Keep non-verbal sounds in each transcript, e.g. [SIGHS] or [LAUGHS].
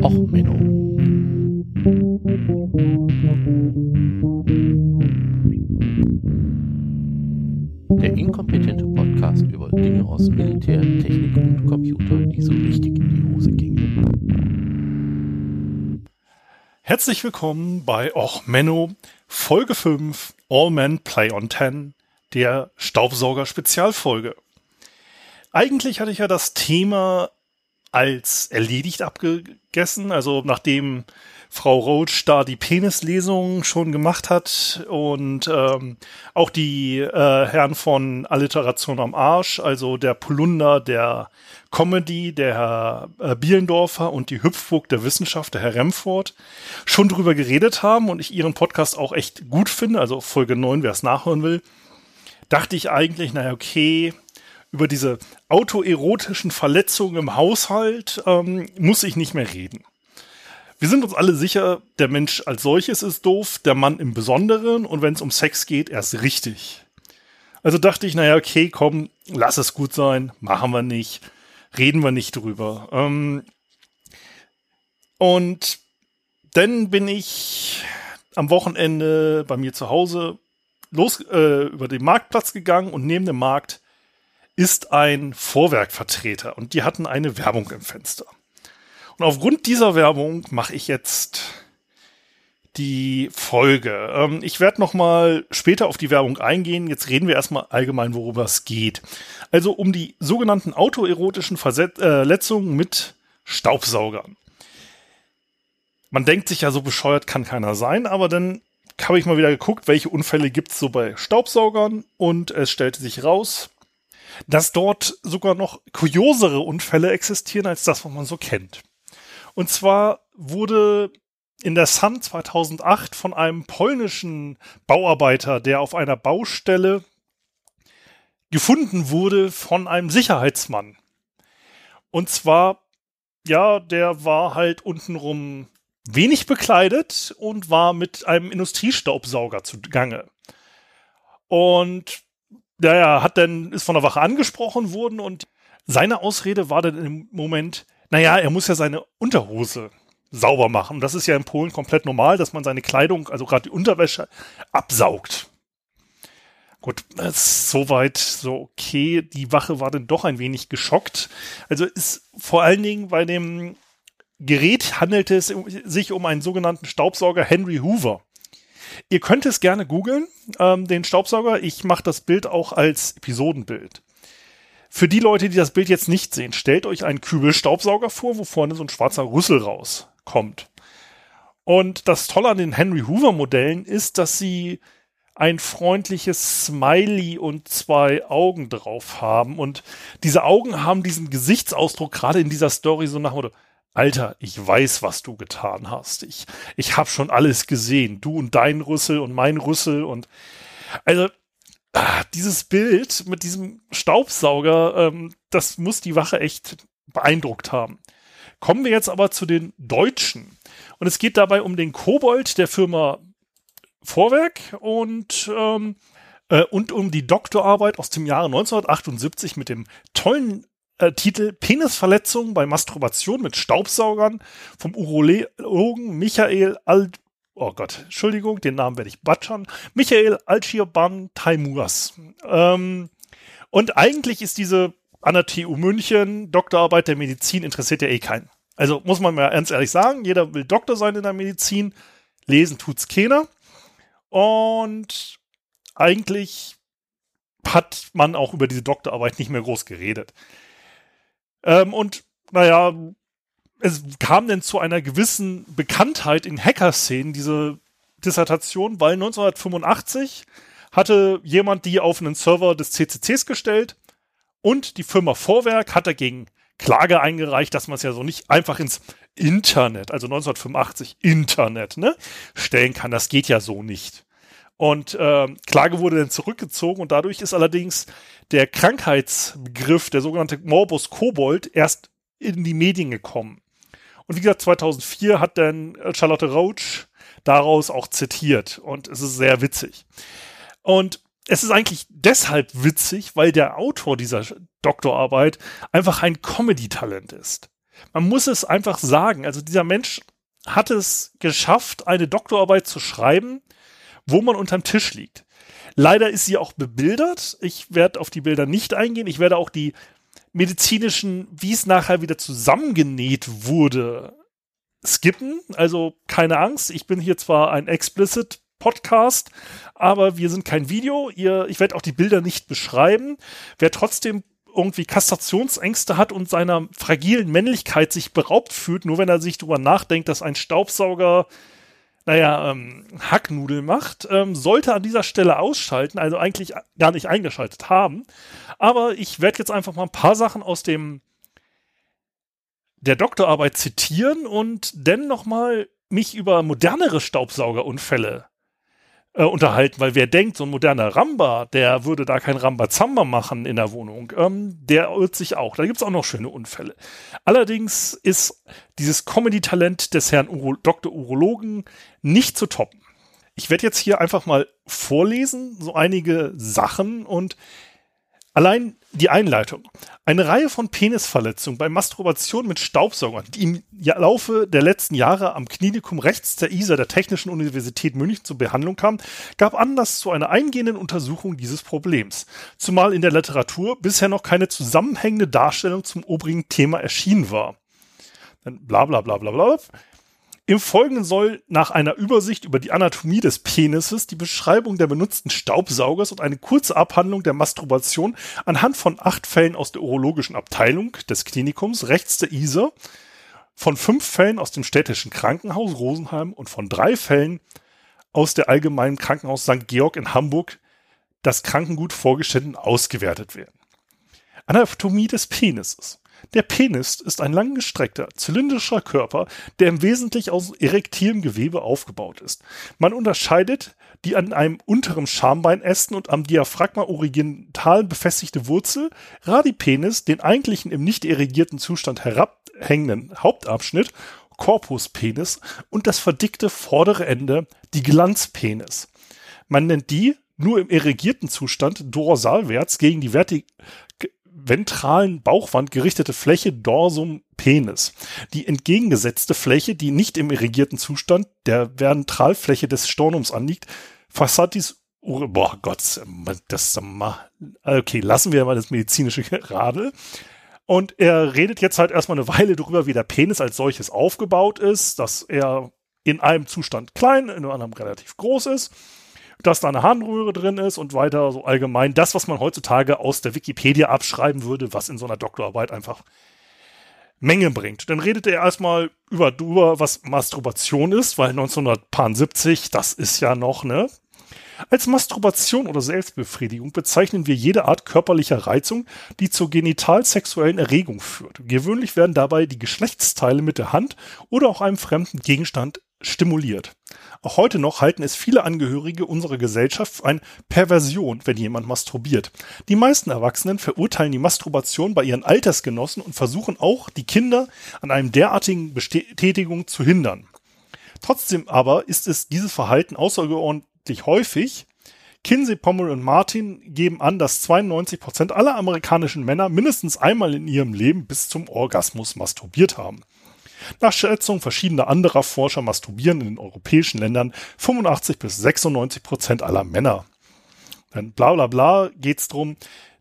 Och, Menno. Der inkompetente Podcast über Dinge aus Militär, Technik und Computer, die so richtig in die Hose gingen. Herzlich willkommen bei Och Menno, Folge 5, All Men Play on 10, der Staubsauger-Spezialfolge. Eigentlich hatte ich ja das Thema als erledigt abgegessen, also nachdem Frau Roach da die Penislesung schon gemacht hat und ähm, auch die äh, Herren von Alliteration am Arsch, also der Polunder der Comedy, der Herr äh, Bielendorfer und die Hüpfburg der Wissenschaft, der Herr Remford, schon drüber geredet haben und ich ihren Podcast auch echt gut finde, also Folge 9, wer es nachhören will, dachte ich eigentlich, naja, okay, über diese autoerotischen Verletzungen im Haushalt ähm, muss ich nicht mehr reden. Wir sind uns alle sicher, der Mensch als solches ist doof, der Mann im Besonderen und wenn es um Sex geht, erst richtig. Also dachte ich, naja, okay, komm, lass es gut sein, machen wir nicht, reden wir nicht drüber. Ähm und dann bin ich am Wochenende bei mir zu Hause los äh, über den Marktplatz gegangen und neben dem Markt ist ein Vorwerkvertreter und die hatten eine Werbung im Fenster. Und aufgrund dieser Werbung mache ich jetzt die Folge. Ähm, ich werde noch mal später auf die Werbung eingehen. Jetzt reden wir erstmal allgemein, worüber es geht. Also um die sogenannten autoerotischen Verletzungen mit Staubsaugern. Man denkt sich ja, so bescheuert kann keiner sein, aber dann habe ich mal wieder geguckt, welche Unfälle gibt es so bei Staubsaugern und es stellte sich raus, dass dort sogar noch kuriosere Unfälle existieren als das, was man so kennt. Und zwar wurde in der Sun 2008 von einem polnischen Bauarbeiter, der auf einer Baustelle gefunden wurde von einem Sicherheitsmann. Und zwar, ja, der war halt untenrum wenig bekleidet und war mit einem Industriestaubsauger zugange. Und naja, hat dann, ist von der Wache angesprochen worden und seine Ausrede war dann im Moment, naja, er muss ja seine Unterhose sauber machen. Das ist ja in Polen komplett normal, dass man seine Kleidung, also gerade die Unterwäsche, absaugt. Gut, ist soweit so okay. Die Wache war dann doch ein wenig geschockt. Also ist vor allen Dingen bei dem Gerät handelte es sich um einen sogenannten Staubsauger Henry Hoover. Ihr könnt es gerne googeln, ähm, den Staubsauger. Ich mache das Bild auch als Episodenbild. Für die Leute, die das Bild jetzt nicht sehen, stellt euch einen Kübelstaubsauger vor, wo vorne so ein schwarzer Rüssel rauskommt. Und das Tolle an den Henry Hoover Modellen ist, dass sie ein freundliches Smiley und zwei Augen drauf haben. Und diese Augen haben diesen Gesichtsausdruck gerade in dieser Story so nach Motto, Alter, ich weiß, was du getan hast. Ich, ich habe schon alles gesehen. Du und dein Rüssel und mein Rüssel und also ah, dieses Bild mit diesem Staubsauger, ähm, das muss die Wache echt beeindruckt haben. Kommen wir jetzt aber zu den Deutschen. Und es geht dabei um den Kobold der Firma Vorwerk und, ähm, äh, und um die Doktorarbeit aus dem Jahre 1978 mit dem tollen äh, Titel Penisverletzung bei Masturbation mit Staubsaugern vom Urologen Michael Alt oh Gott, Entschuldigung, den Namen werde ich batschern, Michael Alchirban Taimuras. Ähm, und eigentlich ist diese an der TU München Doktorarbeit der Medizin interessiert ja eh keinen. Also muss man mal ernst ehrlich sagen, jeder will Doktor sein in der Medizin, lesen tut's keiner. Und eigentlich hat man auch über diese Doktorarbeit nicht mehr groß geredet. Ähm, und naja, es kam denn zu einer gewissen Bekanntheit in Hacker-Szenen, diese Dissertation, weil 1985 hatte jemand die auf einen Server des CCCs gestellt und die Firma Vorwerk hat dagegen Klage eingereicht, dass man es ja so nicht einfach ins Internet, also 1985 Internet, ne, stellen kann. Das geht ja so nicht. Und äh, Klage wurde dann zurückgezogen und dadurch ist allerdings der Krankheitsbegriff, der sogenannte Morbus Kobold, erst in die Medien gekommen. Und wie gesagt, 2004 hat dann Charlotte Roach daraus auch zitiert und es ist sehr witzig. Und es ist eigentlich deshalb witzig, weil der Autor dieser Doktorarbeit einfach ein Comedy-Talent ist. Man muss es einfach sagen. Also dieser Mensch hat es geschafft, eine Doktorarbeit zu schreiben, wo man unterm Tisch liegt. Leider ist sie auch bebildert. Ich werde auf die Bilder nicht eingehen. Ich werde auch die medizinischen, wie es nachher wieder zusammengenäht wurde, skippen. Also keine Angst. Ich bin hier zwar ein explicit Podcast, aber wir sind kein Video. Ihr, ich werde auch die Bilder nicht beschreiben. Wer trotzdem irgendwie Kastrationsängste hat und seiner fragilen Männlichkeit sich beraubt fühlt, nur wenn er sich darüber nachdenkt, dass ein Staubsauger, naja, ähm, Hacknudel macht, ähm, sollte an dieser Stelle ausschalten, also eigentlich gar nicht eingeschaltet haben. Aber ich werde jetzt einfach mal ein paar Sachen aus dem der Doktorarbeit zitieren und dann nochmal mich über modernere Staubsaugerunfälle äh, unterhalten, weil wer denkt, so ein moderner Ramba, der würde da kein Rambazamba machen in der Wohnung, ähm, der irrt sich auch. Da gibt's auch noch schöne Unfälle. Allerdings ist dieses Comedy-Talent des Herrn Uro Dr. Urologen nicht zu toppen. Ich werde jetzt hier einfach mal vorlesen, so einige Sachen und Allein die Einleitung. Eine Reihe von Penisverletzungen bei Masturbation mit Staubsaugern, die im Laufe der letzten Jahre am Klinikum rechts der ISA der Technischen Universität München zur Behandlung kam, gab Anlass zu einer eingehenden Untersuchung dieses Problems. Zumal in der Literatur bisher noch keine zusammenhängende Darstellung zum obrigen Thema erschienen war. Dann bla bla bla bla bla. Im Folgenden soll nach einer Übersicht über die Anatomie des Penises die Beschreibung der benutzten Staubsaugers und eine kurze Abhandlung der Masturbation anhand von acht Fällen aus der urologischen Abteilung des Klinikums rechts der Isar, von fünf Fällen aus dem städtischen Krankenhaus Rosenheim und von drei Fällen aus der allgemeinen Krankenhaus St. Georg in Hamburg das Krankengut vorgestellt und ausgewertet werden. Anatomie des Penises. Der Penis ist ein langgestreckter, zylindrischer Körper, der im Wesentlichen aus erektilem Gewebe aufgebaut ist. Man unterscheidet die an einem unteren Schambeinästen und am Diaphragma original befestigte Wurzel, Radipenis, den eigentlichen im nicht erigierten Zustand herabhängenden Hauptabschnitt, Corpuspenis und das verdickte vordere Ende, die Glanzpenis. Man nennt die nur im erigierten Zustand dorsalwärts gegen die Vertik ventralen Bauchwand gerichtete Fläche Dorsum Penis. Die entgegengesetzte Fläche, die nicht im irrigierten Zustand der Ventralfläche des Stornums anliegt, Fassatis Boah Gott, das okay, lassen wir mal das medizinische Radel. Und er redet jetzt halt erstmal eine Weile darüber, wie der Penis als solches aufgebaut ist, dass er in einem Zustand klein, in einem anderen relativ groß ist dass da eine Harnröhre drin ist und weiter so allgemein das, was man heutzutage aus der Wikipedia abschreiben würde, was in so einer Doktorarbeit einfach Menge bringt. Dann redet er erstmal über, über was Masturbation ist, weil 1970, das ist ja noch, ne? Als Masturbation oder Selbstbefriedigung bezeichnen wir jede Art körperlicher Reizung, die zur genitalsexuellen Erregung führt. Gewöhnlich werden dabei die Geschlechtsteile mit der Hand oder auch einem fremden Gegenstand stimuliert. Auch heute noch halten es viele Angehörige unserer Gesellschaft für eine Perversion, wenn jemand masturbiert. Die meisten Erwachsenen verurteilen die Masturbation bei ihren Altersgenossen und versuchen auch, die Kinder an einem derartigen Betätigung zu hindern. Trotzdem aber ist es dieses Verhalten außerordentlich häufig. Kinsey, Pommel und Martin geben an, dass 92 Prozent aller amerikanischen Männer mindestens einmal in ihrem Leben bis zum Orgasmus masturbiert haben. Nach Schätzung verschiedener anderer Forscher masturbieren in den europäischen Ländern 85 bis 96 Prozent aller Männer. Dann bla bla bla geht es darum,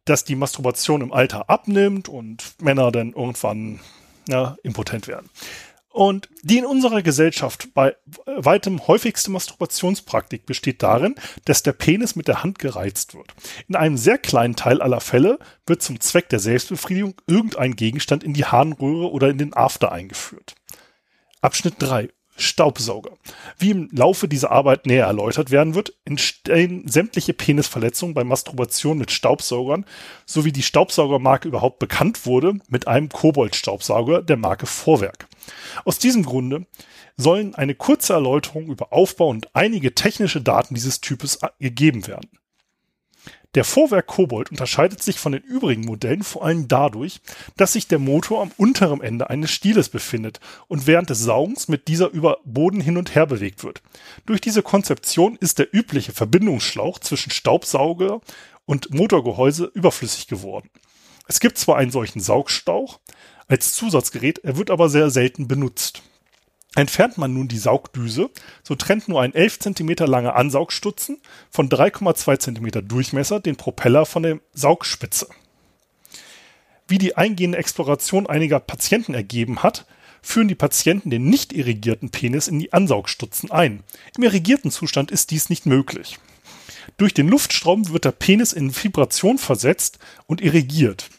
dass die Masturbation im Alter abnimmt und Männer dann irgendwann ja, impotent werden. Und die in unserer Gesellschaft bei weitem häufigste Masturbationspraktik besteht darin, dass der Penis mit der Hand gereizt wird. In einem sehr kleinen Teil aller Fälle wird zum Zweck der Selbstbefriedigung irgendein Gegenstand in die Harnröhre oder in den After eingeführt. Abschnitt 3. Staubsauger. Wie im Laufe dieser Arbeit näher erläutert werden wird, entstehen sämtliche Penisverletzungen bei Masturbation mit Staubsaugern, sowie die Staubsaugermarke überhaupt bekannt wurde, mit einem Kobold-Staubsauger der Marke Vorwerk. Aus diesem Grunde sollen eine kurze Erläuterung über Aufbau und einige technische Daten dieses Types gegeben werden. Der Vorwerk Kobold unterscheidet sich von den übrigen Modellen vor allem dadurch, dass sich der Motor am unteren Ende eines Stieles befindet und während des Saugens mit dieser über Boden hin und her bewegt wird. Durch diese Konzeption ist der übliche Verbindungsschlauch zwischen Staubsauger und Motorgehäuse überflüssig geworden. Es gibt zwar einen solchen Saugstauch, als Zusatzgerät, er wird aber sehr selten benutzt. Entfernt man nun die Saugdüse, so trennt nur ein 11 cm langer Ansaugstutzen von 3,2 cm Durchmesser den Propeller von der Saugspitze. Wie die eingehende Exploration einiger Patienten ergeben hat, führen die Patienten den nicht irrigierten Penis in die Ansaugstutzen ein. Im irrigierten Zustand ist dies nicht möglich. Durch den Luftstrom wird der Penis in Vibration versetzt und irrigiert.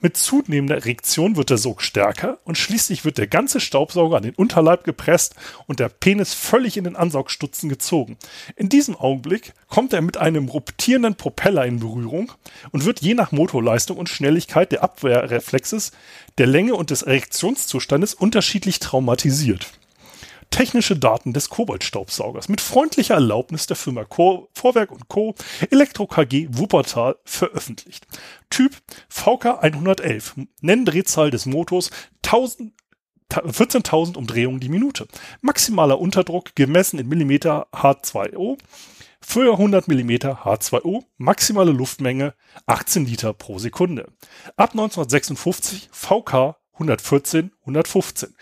Mit zunehmender Erektion wird der Sog stärker und schließlich wird der ganze Staubsauger an den Unterleib gepresst und der Penis völlig in den Ansaugstutzen gezogen. In diesem Augenblick kommt er mit einem ruptierenden Propeller in Berührung und wird je nach Motorleistung und Schnelligkeit der Abwehrreflexes, der Länge und des Erektionszustandes unterschiedlich traumatisiert technische Daten des Koboldstaubsaugers mit freundlicher Erlaubnis der Firma Co Vorwerk und Co. Elektro KG Wuppertal veröffentlicht. Typ VK 111. Nenndrehzahl des Motors 1000 14.000 Umdrehungen die Minute. Maximaler Unterdruck gemessen in Millimeter H2O für 100 Millimeter H2O. Maximale Luftmenge 18 Liter pro Sekunde. Ab 1956 VK 114 115.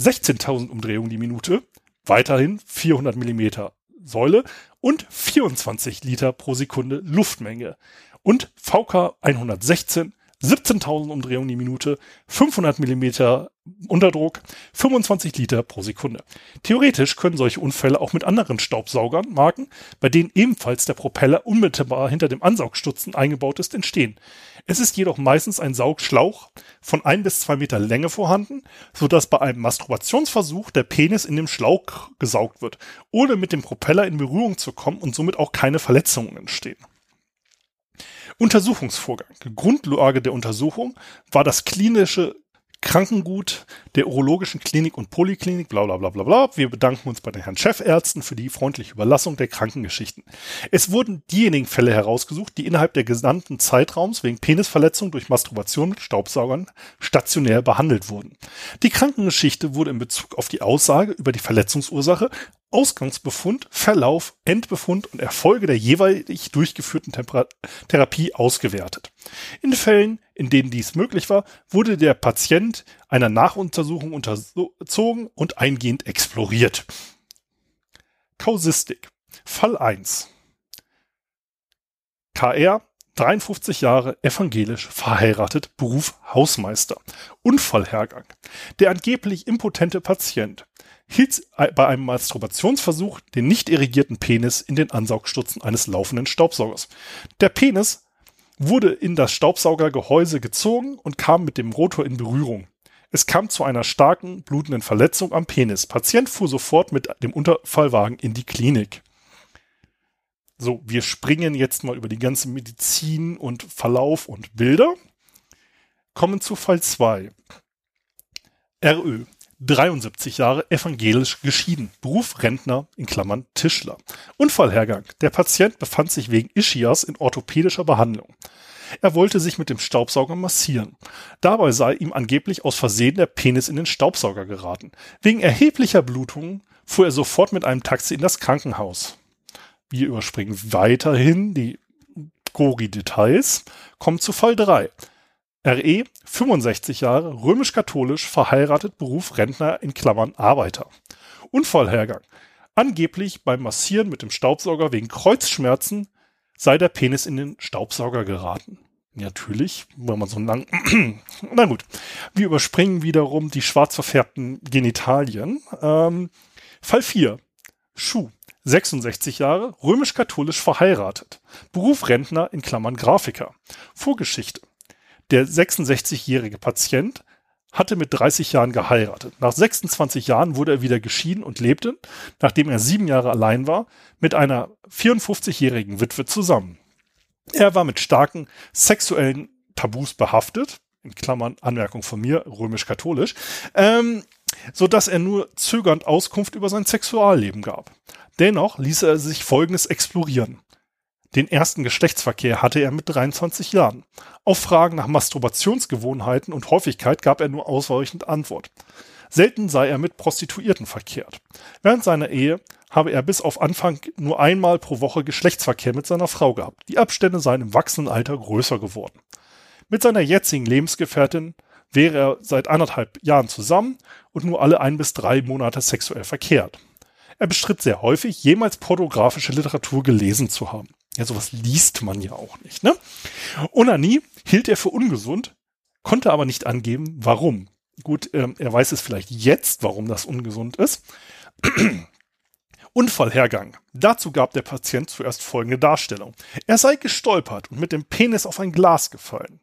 16.000 Umdrehungen die Minute, weiterhin 400 Millimeter Säule und 24 Liter pro Sekunde Luftmenge. Und VK 116 17.000 Umdrehungen die Minute, 500 Millimeter Unterdruck, 25 Liter pro Sekunde. Theoretisch können solche Unfälle auch mit anderen Staubsaugern, Marken, bei denen ebenfalls der Propeller unmittelbar hinter dem Ansaugstutzen eingebaut ist, entstehen. Es ist jedoch meistens ein Saugschlauch von ein bis zwei Meter Länge vorhanden, sodass bei einem Masturbationsversuch der Penis in dem Schlauch gesaugt wird, ohne mit dem Propeller in Berührung zu kommen und somit auch keine Verletzungen entstehen. Untersuchungsvorgang. Grundlage der Untersuchung war das klinische Krankengut der Urologischen Klinik und Poliklinik, bla bla bla bla bla. Wir bedanken uns bei den Herrn Chefärzten für die freundliche Überlassung der Krankengeschichten. Es wurden diejenigen Fälle herausgesucht, die innerhalb der gesamten Zeitraums wegen Penisverletzung durch Masturbation mit Staubsaugern stationär behandelt wurden. Die Krankengeschichte wurde in Bezug auf die Aussage über die Verletzungsursache Ausgangsbefund, Verlauf, Endbefund und Erfolge der jeweilig durchgeführten Temper Therapie ausgewertet. In Fällen, in denen dies möglich war, wurde der Patient einer Nachuntersuchung unterzogen und eingehend exploriert. Kausistik. Fall 1. KR, 53 Jahre, evangelisch, verheiratet, Beruf Hausmeister. Unfallhergang. Der angeblich impotente Patient hielt bei einem Masturbationsversuch den nicht irrigierten Penis in den Ansaugstutzen eines laufenden Staubsaugers. Der Penis wurde in das Staubsaugergehäuse gezogen und kam mit dem Rotor in Berührung. Es kam zu einer starken, blutenden Verletzung am Penis. Patient fuhr sofort mit dem Unterfallwagen in die Klinik. So, wir springen jetzt mal über die ganze Medizin und Verlauf und Bilder. Kommen zu Fall 2. RÖ. 73 Jahre, evangelisch geschieden. Beruf Rentner, in Klammern Tischler. Unfallhergang. Der Patient befand sich wegen Ischias in orthopädischer Behandlung. Er wollte sich mit dem Staubsauger massieren. Dabei sei ihm angeblich aus Versehen der Penis in den Staubsauger geraten. Wegen erheblicher Blutungen fuhr er sofort mit einem Taxi in das Krankenhaus. Wir überspringen weiterhin die Gori-Details, kommen zu Fall 3. RE, 65 Jahre, römisch-katholisch, verheiratet, Beruf Rentner in Klammern Arbeiter. Unfallhergang. Angeblich beim Massieren mit dem Staubsauger wegen Kreuzschmerzen sei der Penis in den Staubsauger geraten. Natürlich, wenn man so lang. [CLEARS THROAT] Na gut. Wir überspringen wiederum die schwarz verfärbten Genitalien. Ähm, Fall 4. Schuh. 66 Jahre, römisch-katholisch verheiratet. Beruf Rentner in Klammern Grafiker. Vorgeschichte. Der 66-jährige Patient hatte mit 30 Jahren geheiratet. Nach 26 Jahren wurde er wieder geschieden und lebte, nachdem er sieben Jahre allein war, mit einer 54-jährigen Witwe zusammen. Er war mit starken sexuellen Tabus behaftet, in Klammern Anmerkung von mir, römisch-katholisch, ähm, so dass er nur zögernd Auskunft über sein Sexualleben gab. Dennoch ließ er sich Folgendes explorieren. Den ersten Geschlechtsverkehr hatte er mit 23 Jahren. Auf Fragen nach Masturbationsgewohnheiten und Häufigkeit gab er nur ausweichend Antwort. Selten sei er mit Prostituierten verkehrt. Während seiner Ehe habe er bis auf Anfang nur einmal pro Woche Geschlechtsverkehr mit seiner Frau gehabt. Die Abstände seien im wachsenden Alter größer geworden. Mit seiner jetzigen Lebensgefährtin wäre er seit anderthalb Jahren zusammen und nur alle ein bis drei Monate sexuell verkehrt. Er bestritt sehr häufig, jemals pornografische Literatur gelesen zu haben. Ja, sowas liest man ja auch nicht, ne? Onanie hielt er für ungesund, konnte aber nicht angeben, warum. Gut, ähm, er weiß es vielleicht jetzt, warum das ungesund ist. Unfallhergang. Dazu gab der Patient zuerst folgende Darstellung. Er sei gestolpert und mit dem Penis auf ein Glas gefallen.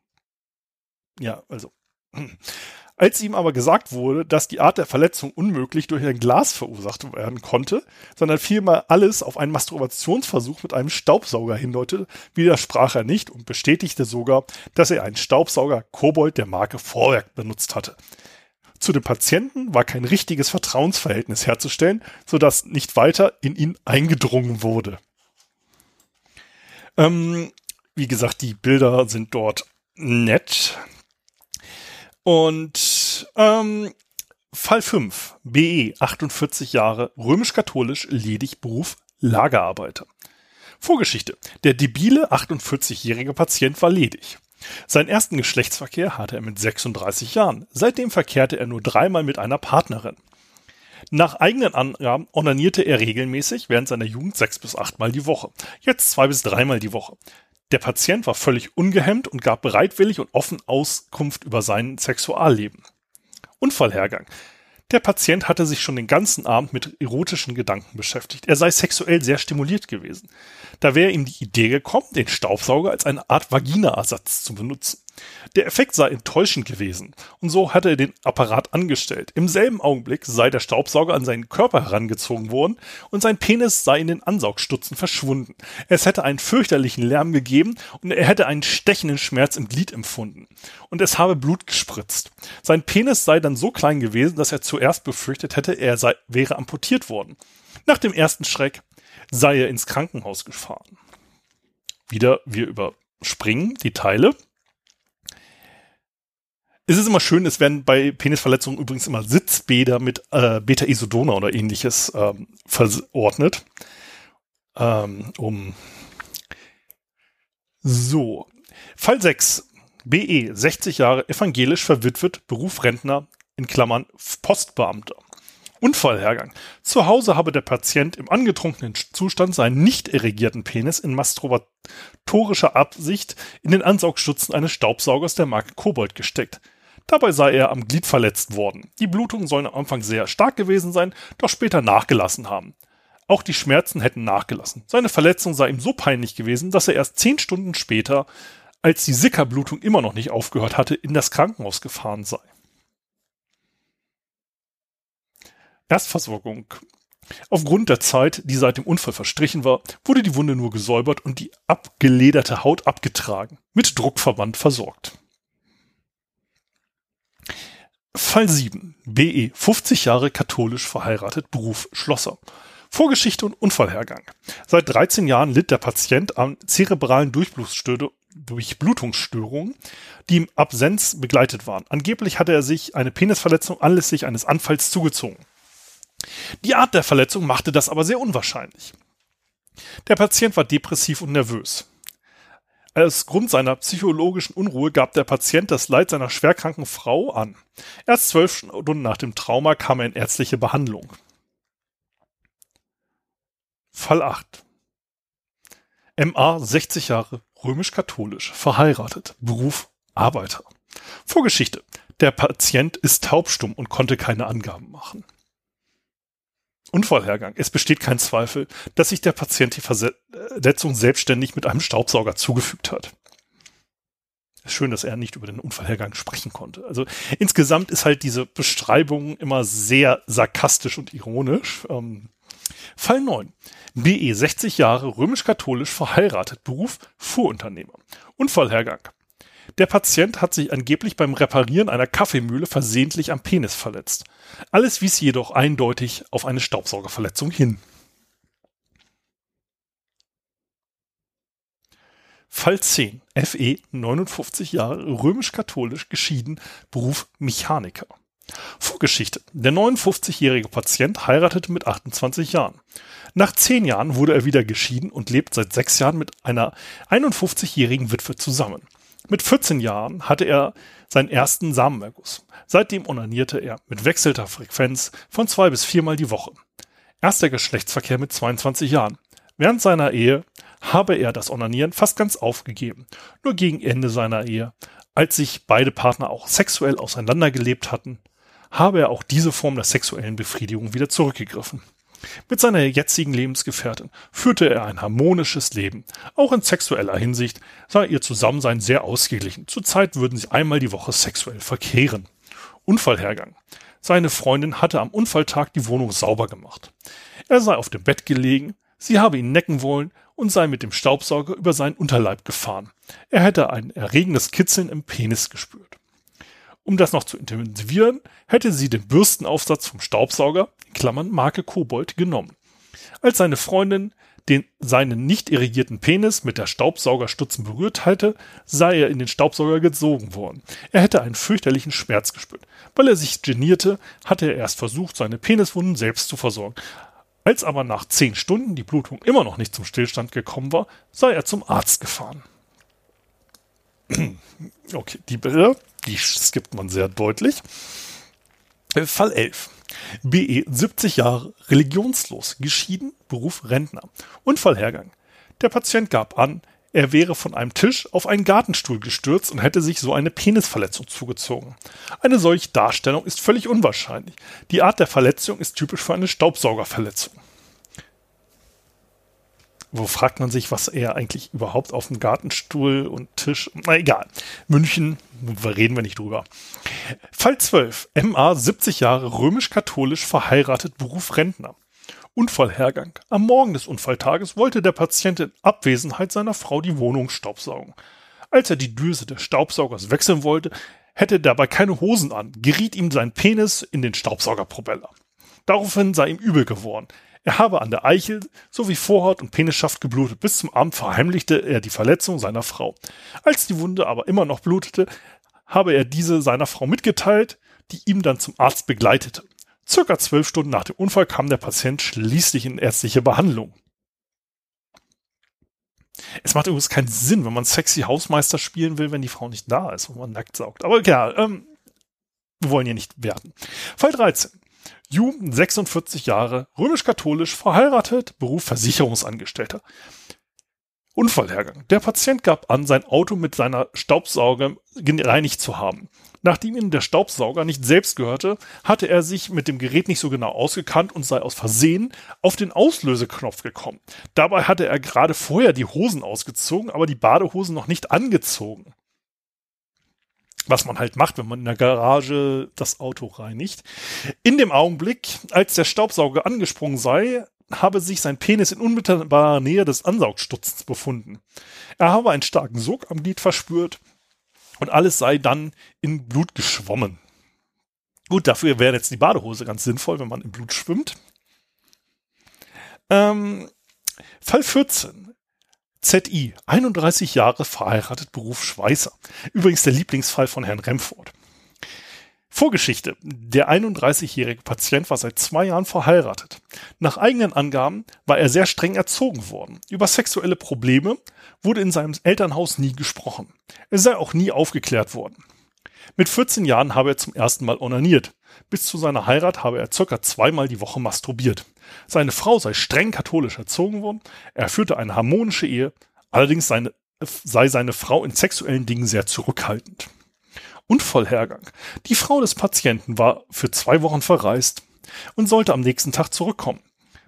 Ja, also. Als ihm aber gesagt wurde, dass die Art der Verletzung unmöglich durch ein Glas verursacht werden konnte, sondern vielmehr alles auf einen Masturbationsversuch mit einem Staubsauger hindeutete, widersprach er nicht und bestätigte sogar, dass er einen Staubsauger Kobold der Marke Vorwerk benutzt hatte. Zu dem Patienten war kein richtiges Vertrauensverhältnis herzustellen, sodass nicht weiter in ihn eingedrungen wurde. Ähm, wie gesagt, die Bilder sind dort nett. Und ähm, Fall 5, BE, 48 Jahre, römisch-katholisch, ledig, Beruf Lagerarbeiter. Vorgeschichte. Der debile 48-jährige Patient war ledig. Seinen ersten Geschlechtsverkehr hatte er mit 36 Jahren. Seitdem verkehrte er nur dreimal mit einer Partnerin. Nach eigenen Angaben onanierte er regelmäßig während seiner Jugend sechs bis achtmal die Woche. Jetzt zwei bis dreimal die Woche. Der Patient war völlig ungehemmt und gab bereitwillig und offen Auskunft über sein Sexualleben. Unfallhergang. Der Patient hatte sich schon den ganzen Abend mit erotischen Gedanken beschäftigt. Er sei sexuell sehr stimuliert gewesen. Da wäre ihm die Idee gekommen, den Staubsauger als eine Art Vaginaersatz zu benutzen. Der Effekt sei enttäuschend gewesen und so hatte er den Apparat angestellt. Im selben Augenblick sei der Staubsauger an seinen Körper herangezogen worden und sein Penis sei in den Ansaugstutzen verschwunden. Es hätte einen fürchterlichen Lärm gegeben und er hätte einen stechenden Schmerz im Glied empfunden. Und es habe Blut gespritzt. Sein Penis sei dann so klein gewesen, dass er zuerst befürchtet hätte, er sei, wäre amputiert worden. Nach dem ersten Schreck sei er ins Krankenhaus gefahren. Wieder, wir überspringen die Teile es ist immer schön, es werden bei Penisverletzungen übrigens immer Sitzbäder mit äh, Beta-Isodona oder ähnliches ähm, verordnet. Ähm, um so. Fall 6. BE, 60 Jahre, evangelisch verwitwet, Beruf Rentner, in Klammern Postbeamter. Unfallhergang. Zu Hause habe der Patient im angetrunkenen Zustand seinen nicht erregierten Penis in masturbatorischer Absicht in den Ansaugstutzen eines Staubsaugers der Marke Kobold gesteckt. Dabei sei er am Glied verletzt worden. Die Blutungen sollen am Anfang sehr stark gewesen sein, doch später nachgelassen haben. Auch die Schmerzen hätten nachgelassen. Seine Verletzung sei ihm so peinlich gewesen, dass er erst zehn Stunden später, als die Sickerblutung immer noch nicht aufgehört hatte, in das Krankenhaus gefahren sei. Erstversorgung. Aufgrund der Zeit, die seit dem Unfall verstrichen war, wurde die Wunde nur gesäubert und die abgelederte Haut abgetragen, mit Druckverband versorgt. Fall 7. BE. 50 Jahre katholisch verheiratet, Beruf Schlosser. Vorgeschichte und Unfallhergang. Seit 13 Jahren litt der Patient an zerebralen Durchblutungsstörungen, die im Absenz begleitet waren. Angeblich hatte er sich eine Penisverletzung anlässlich eines Anfalls zugezogen. Die Art der Verletzung machte das aber sehr unwahrscheinlich. Der Patient war depressiv und nervös. Als Grund seiner psychologischen Unruhe gab der Patient das Leid seiner schwerkranken Frau an. Erst zwölf Stunden nach dem Trauma kam er in ärztliche Behandlung. Fall 8. MA 60 Jahre, römisch-katholisch, verheiratet, Beruf Arbeiter. Vorgeschichte. Der Patient ist taubstumm und konnte keine Angaben machen. Unfallhergang. Es besteht kein Zweifel, dass sich der Patient die Verletzung selbstständig mit einem Staubsauger zugefügt hat. Schön, dass er nicht über den Unfallhergang sprechen konnte. Also insgesamt ist halt diese Beschreibung immer sehr sarkastisch und ironisch. Ähm, Fall 9. BE 60 Jahre römisch-katholisch verheiratet, Beruf Fuhrunternehmer. Unfallhergang. Der Patient hat sich angeblich beim Reparieren einer Kaffeemühle versehentlich am Penis verletzt. Alles wies jedoch eindeutig auf eine Staubsaugerverletzung hin. Fall 10. FE 59 Jahre römisch-katholisch geschieden, Beruf Mechaniker. Vorgeschichte. Der 59-jährige Patient heiratete mit 28 Jahren. Nach 10 Jahren wurde er wieder geschieden und lebt seit 6 Jahren mit einer 51-jährigen Witwe zusammen. Mit 14 Jahren hatte er seinen ersten Samenerguss. Seitdem onanierte er mit wechselter Frequenz von zwei bis viermal die Woche. Erster Geschlechtsverkehr mit 22 Jahren. Während seiner Ehe habe er das Onanieren fast ganz aufgegeben. Nur gegen Ende seiner Ehe, als sich beide Partner auch sexuell auseinandergelebt hatten, habe er auch diese Form der sexuellen Befriedigung wieder zurückgegriffen. Mit seiner jetzigen Lebensgefährtin führte er ein harmonisches Leben. Auch in sexueller Hinsicht sei ihr Zusammensein sehr ausgeglichen. Zurzeit würden sie einmal die Woche sexuell verkehren. Unfallhergang. Seine Freundin hatte am Unfalltag die Wohnung sauber gemacht. Er sei auf dem Bett gelegen, sie habe ihn necken wollen und sei mit dem Staubsauger über seinen Unterleib gefahren. Er hätte ein erregendes Kitzeln im Penis gespürt. Um das noch zu intensivieren, hätte sie den Bürstenaufsatz vom Staubsauger, in Klammern Marke Kobold, genommen. Als seine Freundin den seinen nicht irrigierten Penis mit der Staubsaugerstutzen berührt hatte, sei er in den Staubsauger gezogen worden. Er hätte einen fürchterlichen Schmerz gespürt. Weil er sich genierte, hatte er erst versucht, seine Peniswunden selbst zu versorgen. Als aber nach zehn Stunden die Blutung immer noch nicht zum Stillstand gekommen war, sei er zum Arzt gefahren. [CLEARS THROAT] Okay, die Bilder, die skippt man sehr deutlich. Äh, Fall 11. BE 70 Jahre, religionslos, geschieden, Beruf Rentner. Unfallhergang. Der Patient gab an, er wäre von einem Tisch auf einen Gartenstuhl gestürzt und hätte sich so eine Penisverletzung zugezogen. Eine solche Darstellung ist völlig unwahrscheinlich. Die Art der Verletzung ist typisch für eine Staubsaugerverletzung. Wo fragt man sich, was er eigentlich überhaupt auf dem Gartenstuhl und Tisch. Na egal. München, reden wir nicht drüber. Fall 12. MA 70 Jahre römisch-katholisch verheiratet, Beruf Rentner. Unfallhergang. Am Morgen des Unfalltages wollte der Patient in Abwesenheit seiner Frau die Wohnung staubsaugen. Als er die Düse des Staubsaugers wechseln wollte, hätte dabei keine Hosen an, geriet ihm sein Penis in den Staubsaugerpropeller. Daraufhin sei ihm übel geworden. Er habe an der Eichel sowie Vorhaut und Penisschaft geblutet. Bis zum Abend verheimlichte er die Verletzung seiner Frau. Als die Wunde aber immer noch blutete, habe er diese seiner Frau mitgeteilt, die ihm dann zum Arzt begleitete. Circa zwölf Stunden nach dem Unfall kam der Patient schließlich in ärztliche Behandlung. Es macht übrigens keinen Sinn, wenn man sexy Hausmeister spielen will, wenn die Frau nicht da ist und man nackt saugt. Aber ja, ähm, wir wollen hier nicht werden. Fall 13. Ju, 46 Jahre, römisch-katholisch, verheiratet, Beruf Versicherungsangestellter. Unfallhergang. Der Patient gab an, sein Auto mit seiner Staubsauger gereinigt zu haben. Nachdem ihm der Staubsauger nicht selbst gehörte, hatte er sich mit dem Gerät nicht so genau ausgekannt und sei aus Versehen auf den Auslöseknopf gekommen. Dabei hatte er gerade vorher die Hosen ausgezogen, aber die Badehosen noch nicht angezogen was man halt macht, wenn man in der Garage das Auto reinigt. In dem Augenblick, als der Staubsauger angesprungen sei, habe sich sein Penis in unmittelbarer Nähe des Ansaugstutzens befunden. Er habe einen starken Sog am Glied verspürt und alles sei dann in Blut geschwommen. Gut, dafür wäre jetzt die Badehose ganz sinnvoll, wenn man im Blut schwimmt. Ähm, Fall 14. ZI, 31 Jahre verheiratet, Beruf Schweißer. Übrigens der Lieblingsfall von Herrn Remford. Vorgeschichte. Der 31-jährige Patient war seit zwei Jahren verheiratet. Nach eigenen Angaben war er sehr streng erzogen worden. Über sexuelle Probleme wurde in seinem Elternhaus nie gesprochen. Er sei auch nie aufgeklärt worden. Mit 14 Jahren habe er zum ersten Mal onaniert. Bis zu seiner Heirat habe er circa zweimal die Woche masturbiert. Seine Frau sei streng katholisch erzogen worden. Er führte eine harmonische Ehe. Allerdings seine, sei seine Frau in sexuellen Dingen sehr zurückhaltend. Unfallhergang. Die Frau des Patienten war für zwei Wochen verreist und sollte am nächsten Tag zurückkommen.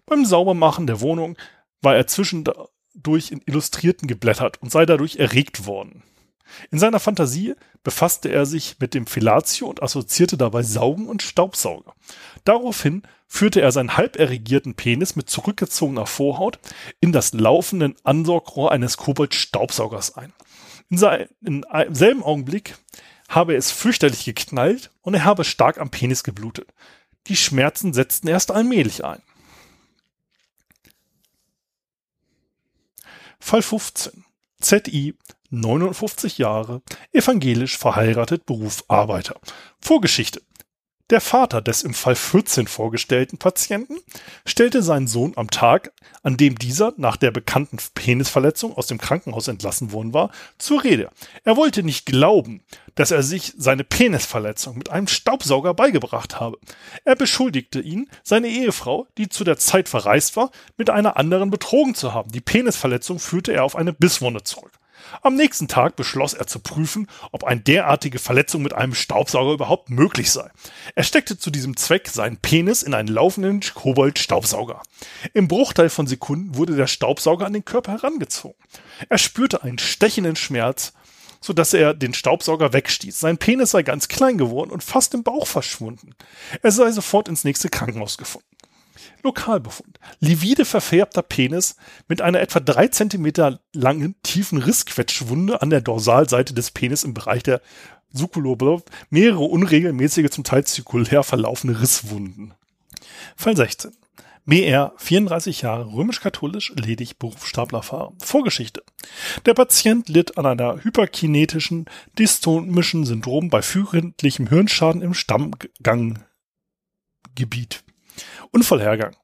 Beim Saubermachen der Wohnung war er zwischendurch in Illustrierten geblättert und sei dadurch erregt worden. In seiner Fantasie befasste er sich mit dem Fellatio und assoziierte dabei Saugen und Staubsauger. Daraufhin führte er seinen halb erregierten Penis mit zurückgezogener Vorhaut in das laufende Ansaugrohr eines Kobold-Staubsaugers ein. In, in selben Augenblick habe es fürchterlich geknallt und er habe stark am Penis geblutet. Die Schmerzen setzten erst allmählich ein. Fall 15. ZI 59 Jahre, evangelisch verheiratet, Beruf Arbeiter. Vorgeschichte. Der Vater des im Fall 14 vorgestellten Patienten stellte seinen Sohn am Tag, an dem dieser nach der bekannten Penisverletzung aus dem Krankenhaus entlassen worden war, zur Rede. Er wollte nicht glauben, dass er sich seine Penisverletzung mit einem Staubsauger beigebracht habe. Er beschuldigte ihn, seine Ehefrau, die zu der Zeit verreist war, mit einer anderen betrogen zu haben. Die Penisverletzung führte er auf eine Bisswunde zurück. Am nächsten Tag beschloss er zu prüfen, ob eine derartige Verletzung mit einem Staubsauger überhaupt möglich sei. Er steckte zu diesem Zweck seinen Penis in einen laufenden Kobold-Staubsauger. Im Bruchteil von Sekunden wurde der Staubsauger an den Körper herangezogen. Er spürte einen stechenden Schmerz, so dass er den Staubsauger wegstieß. Sein Penis sei ganz klein geworden und fast im Bauch verschwunden. Er sei sofort ins nächste Krankenhaus gefunden. Lokalbefund. Livide verfärbter Penis mit einer etwa drei Zentimeter langen, tiefen Rissquetschwunde an der Dorsalseite des Penis im Bereich der Sukuloblob, mehrere unregelmäßige, zum Teil zirkulär verlaufende Risswunden. Fall 16. BR, 34 Jahre, römisch-katholisch, ledig Berufsstaplerfahrer. Vorgeschichte. Der Patient litt an einer hyperkinetischen dystonischen Syndrom bei frühkindlichem Hirnschaden im Stammganggebiet. Unfallhergang.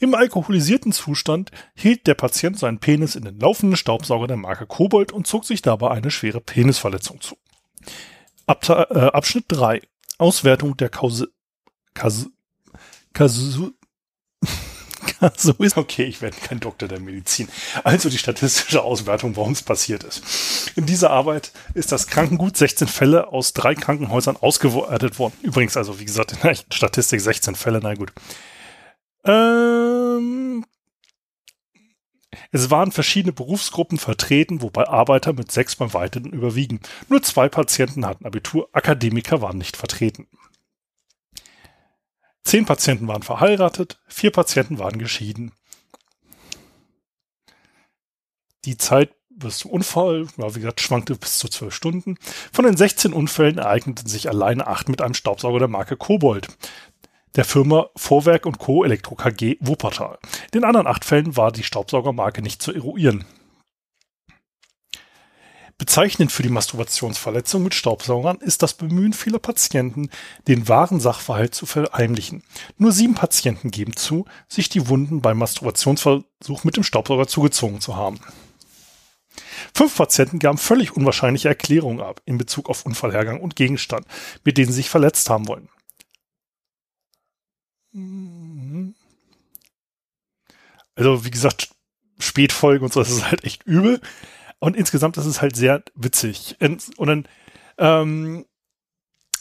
Im alkoholisierten Zustand hielt der Patient seinen Penis in den laufenden Staubsauger der Marke Kobold und zog sich dabei eine schwere Penisverletzung zu. Abte äh, Abschnitt 3. Auswertung der Kause Kasu [LAUGHS] Kasu so ist okay, ich werde kein Doktor der Medizin. Also die statistische Auswertung, warum es passiert ist. In dieser Arbeit ist das Krankengut 16 Fälle aus drei Krankenhäusern ausgewertet worden. Übrigens, also wie gesagt, in der Statistik 16 Fälle, na gut. Ähm, es waren verschiedene Berufsgruppen vertreten, wobei Arbeiter mit sechs beim Weiten überwiegen. Nur zwei Patienten hatten Abitur, Akademiker waren nicht vertreten. Zehn Patienten waren verheiratet, vier Patienten waren geschieden. Die Zeit bis zum Unfall, wie gesagt, schwankte bis zu zwölf Stunden. Von den 16 Unfällen ereigneten sich alleine acht mit einem Staubsauger der Marke Kobold der Firma Vorwerk und Co. Elektro KG Wuppertal. In den anderen acht Fällen war die Staubsaugermarke nicht zu eruieren. Bezeichnend für die Masturbationsverletzung mit Staubsaugern ist das Bemühen vieler Patienten, den wahren Sachverhalt zu verheimlichen. Nur sieben Patienten geben zu, sich die Wunden beim Masturbationsversuch mit dem Staubsauger zugezogen zu haben. Fünf Patienten gaben völlig unwahrscheinliche Erklärungen ab in Bezug auf Unfallhergang und Gegenstand, mit denen sie sich verletzt haben wollen. Mhm. Also, wie gesagt, Spätfolgen und so, das ist halt echt übel. Und insgesamt ist es halt sehr witzig. Und dann, ähm,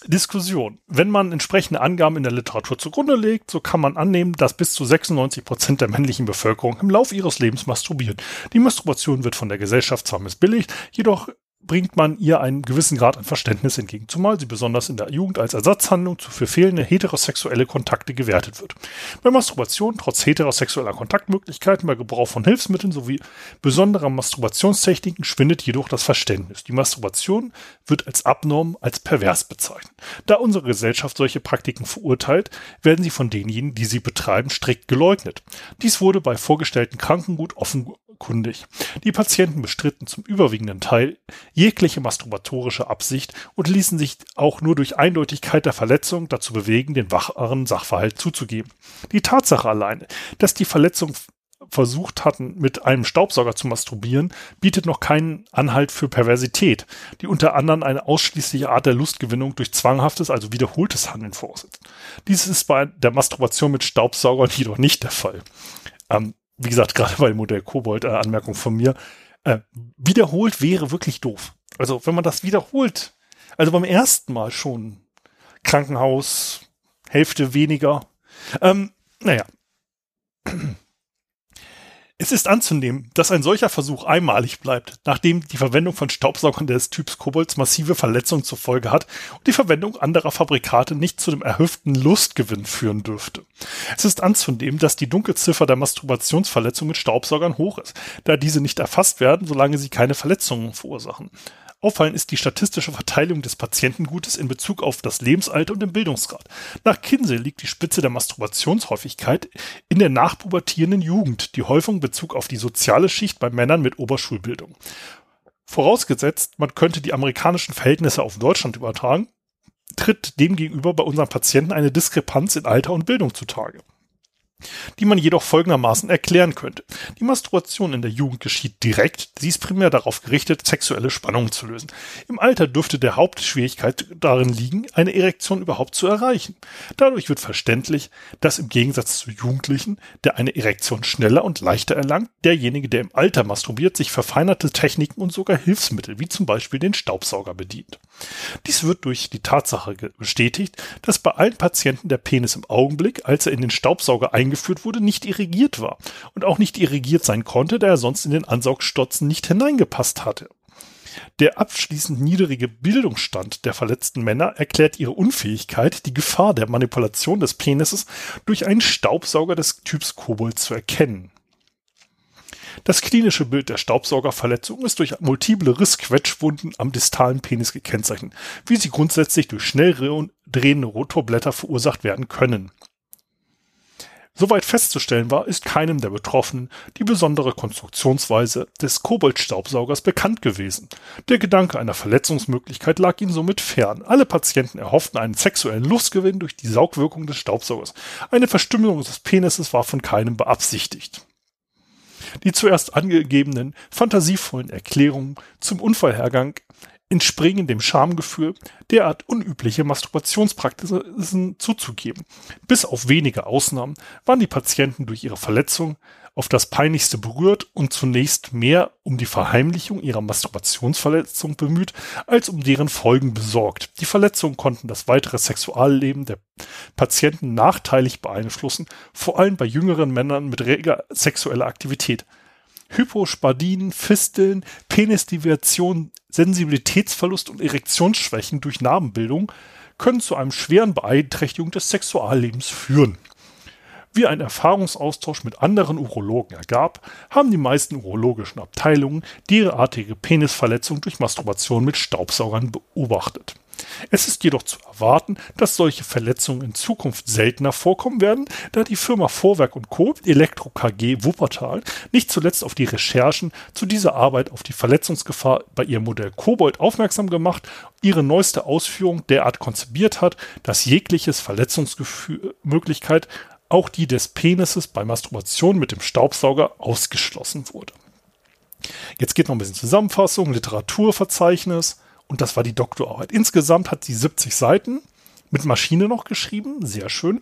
Diskussion. Wenn man entsprechende Angaben in der Literatur zugrunde legt, so kann man annehmen, dass bis zu 96 Prozent der männlichen Bevölkerung im Laufe ihres Lebens masturbieren. Die Masturbation wird von der Gesellschaft zwar missbilligt, jedoch bringt man ihr einen gewissen Grad an Verständnis entgegen, zumal sie besonders in der Jugend als Ersatzhandlung für fehlende heterosexuelle Kontakte gewertet wird. Bei Masturbation, trotz heterosexueller Kontaktmöglichkeiten, bei Gebrauch von Hilfsmitteln sowie besonderer Masturbationstechniken schwindet jedoch das Verständnis. Die Masturbation wird als abnorm, als pervers bezeichnet. Da unsere Gesellschaft solche Praktiken verurteilt, werden sie von denjenigen, die sie betreiben, strikt geleugnet. Dies wurde bei vorgestellten Krankengut offen kundig. Die Patienten bestritten zum überwiegenden Teil jegliche masturbatorische Absicht und ließen sich auch nur durch Eindeutigkeit der Verletzung dazu bewegen, den wacheren Sachverhalt zuzugeben. Die Tatsache alleine, dass die Verletzung versucht hatten, mit einem Staubsauger zu masturbieren, bietet noch keinen Anhalt für Perversität, die unter anderem eine ausschließliche Art der Lustgewinnung durch zwanghaftes, also wiederholtes Handeln voraussetzt. Dies ist bei der Masturbation mit Staubsaugern jedoch nicht der Fall. Ähm, wie gesagt, [LAUGHS] gerade bei dem Modell Kobold, äh, Anmerkung von mir, äh, wiederholt wäre wirklich doof. Also wenn man das wiederholt, also beim ersten Mal schon Krankenhaus, Hälfte weniger. Ähm, naja. Es ist anzunehmen, dass ein solcher Versuch einmalig bleibt, nachdem die Verwendung von Staubsaugern des Typs Kobolds massive Verletzungen zur Folge hat und die Verwendung anderer Fabrikate nicht zu dem erhöften Lustgewinn führen dürfte. Es ist anzunehmen, dass die Dunkelziffer der Masturbationsverletzungen mit Staubsaugern hoch ist, da diese nicht erfasst werden, solange sie keine Verletzungen verursachen. Auffallend ist die statistische Verteilung des Patientengutes in Bezug auf das Lebensalter und den Bildungsgrad. Nach Kinsey liegt die Spitze der Masturbationshäufigkeit in der nachpubertierenden Jugend, die Häufung in Bezug auf die soziale Schicht bei Männern mit Oberschulbildung. Vorausgesetzt, man könnte die amerikanischen Verhältnisse auf Deutschland übertragen, tritt demgegenüber bei unseren Patienten eine Diskrepanz in Alter und Bildung zutage die man jedoch folgendermaßen erklären könnte. Die Masturbation in der Jugend geschieht direkt, sie ist primär darauf gerichtet, sexuelle Spannungen zu lösen. Im Alter dürfte der Hauptschwierigkeit darin liegen, eine Erektion überhaupt zu erreichen. Dadurch wird verständlich, dass im Gegensatz zu Jugendlichen, der eine Erektion schneller und leichter erlangt, derjenige, der im Alter masturbiert, sich verfeinerte Techniken und sogar Hilfsmittel, wie zum Beispiel den Staubsauger bedient. Dies wird durch die Tatsache bestätigt, dass bei allen Patienten der Penis im Augenblick, als er in den Staubsauger eingeführt wurde, nicht irrigiert war und auch nicht irrigiert sein konnte, da er sonst in den Ansaugstotzen nicht hineingepasst hatte. Der abschließend niedrige Bildungsstand der verletzten Männer erklärt ihre Unfähigkeit, die Gefahr der Manipulation des Penises durch einen Staubsauger des Typs Kobold zu erkennen. Das klinische Bild der Staubsaugerverletzung ist durch multiple Rissquetschwunden am distalen Penis gekennzeichnet, wie sie grundsätzlich durch schnell drehende Rotorblätter verursacht werden können. Soweit festzustellen war, ist keinem der Betroffenen die besondere Konstruktionsweise des Koboldstaubsaugers bekannt gewesen. Der Gedanke einer Verletzungsmöglichkeit lag ihnen somit fern. Alle Patienten erhofften einen sexuellen Lustgewinn durch die Saugwirkung des Staubsaugers. Eine Verstümmelung des Penises war von keinem beabsichtigt. Die zuerst angegebenen fantasievollen Erklärungen zum Unfallhergang entspringen dem Schamgefühl, derart unübliche Masturbationspraxisen zuzugeben. Bis auf wenige Ausnahmen waren die Patienten durch ihre Verletzung auf das Peinlichste berührt und zunächst mehr um die Verheimlichung ihrer Masturbationsverletzung bemüht, als um deren Folgen besorgt. Die Verletzungen konnten das weitere Sexualleben der Patienten nachteilig beeinflussen, vor allem bei jüngeren Männern mit reger sexueller Aktivität. Hypospadien, Fisteln, Penisdeviation, Sensibilitätsverlust und Erektionsschwächen durch Narbenbildung können zu einem schweren Beeinträchtigung des Sexuallebens führen. Wie ein Erfahrungsaustausch mit anderen Urologen ergab, haben die meisten urologischen Abteilungen derartige Penisverletzungen durch Masturbation mit Staubsaugern beobachtet. Es ist jedoch zu erwarten, dass solche Verletzungen in Zukunft seltener vorkommen werden, da die Firma Vorwerk und Co. Elektro KG Wuppertal nicht zuletzt auf die Recherchen zu dieser Arbeit auf die Verletzungsgefahr bei ihrem Modell Kobold aufmerksam gemacht, ihre neueste Ausführung derart konzipiert hat, dass jegliches Verletzungsmöglichkeit, auch die des Penises bei Masturbation mit dem Staubsauger ausgeschlossen wurde. Jetzt geht noch ein bisschen Zusammenfassung, Literaturverzeichnis, und das war die Doktorarbeit. Insgesamt hat sie 70 Seiten mit Maschine noch geschrieben. Sehr schön.